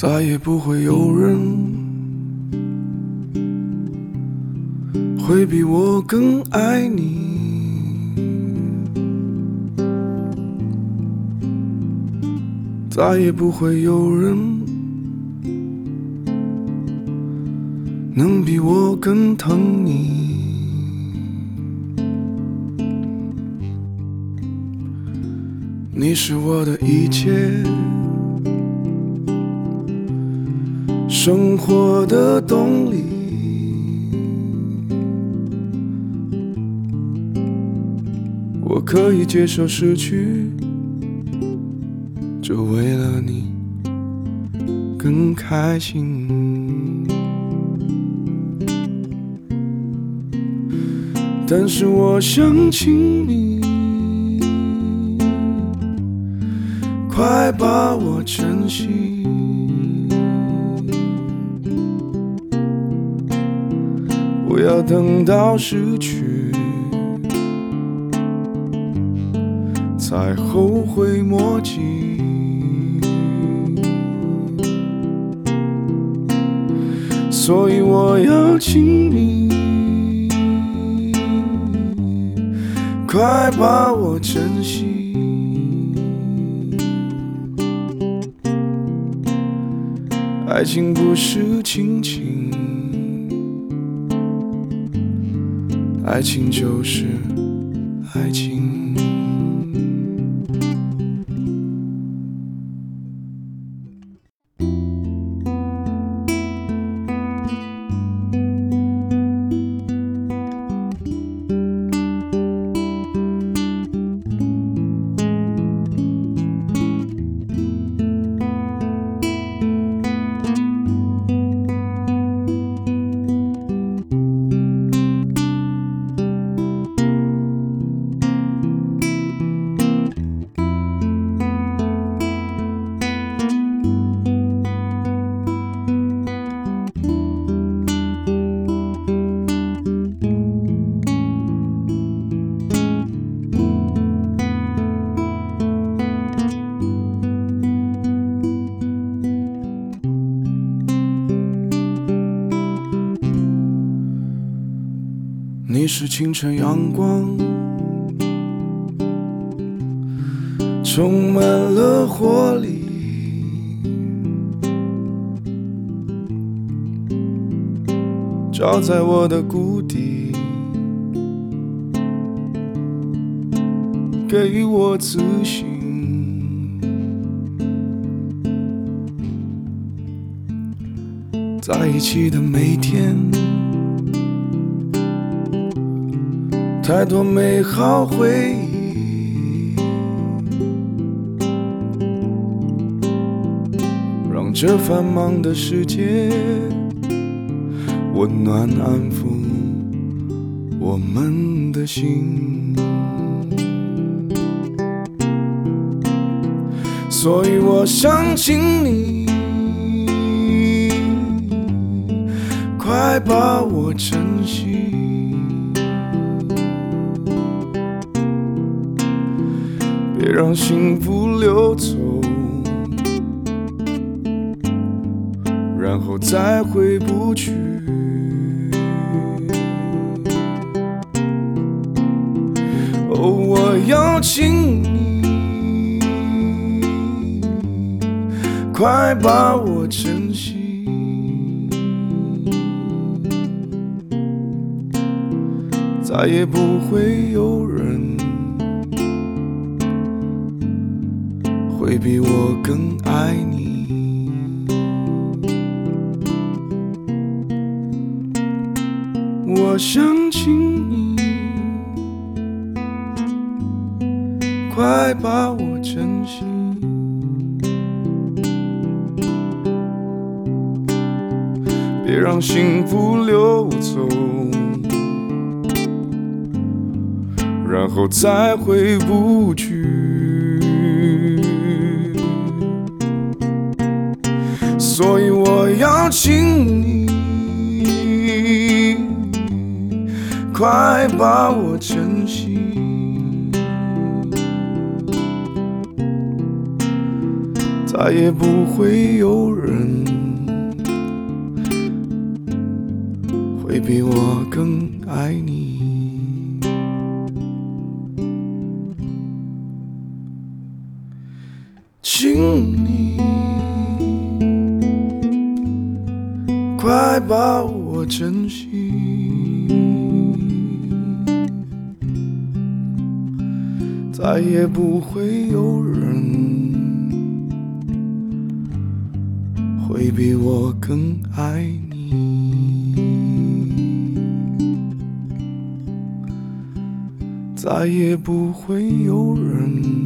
再也不会有人会比我更爱你。再也不会有人能比我更疼你。你是我的一切，生活的动力。我可以接受失去，就为了你更开心。但是我想请你，快把我珍惜。不要等到失去，才后悔莫及。所以我要请你，快把我珍惜。爱情不是亲情，爱情就是爱情。你是清晨阳光，充满了活力。照在我的谷底，给我自信。在一起的每天。太多美好回忆，让这繁忙的世界温暖安抚我们的心。所以我想请你，快把我珍惜。别让幸福溜走，然后再回不去。哦，我要请你，快把我珍惜，再也不会有人。会比我更爱你。我想请你，快把我珍惜，别让幸福溜走，然后再回不去。所以我要请你，快把我珍惜，再也不会有人会比我更爱你。快把我珍惜，再也不会有人会比我更爱你，再也不会有人。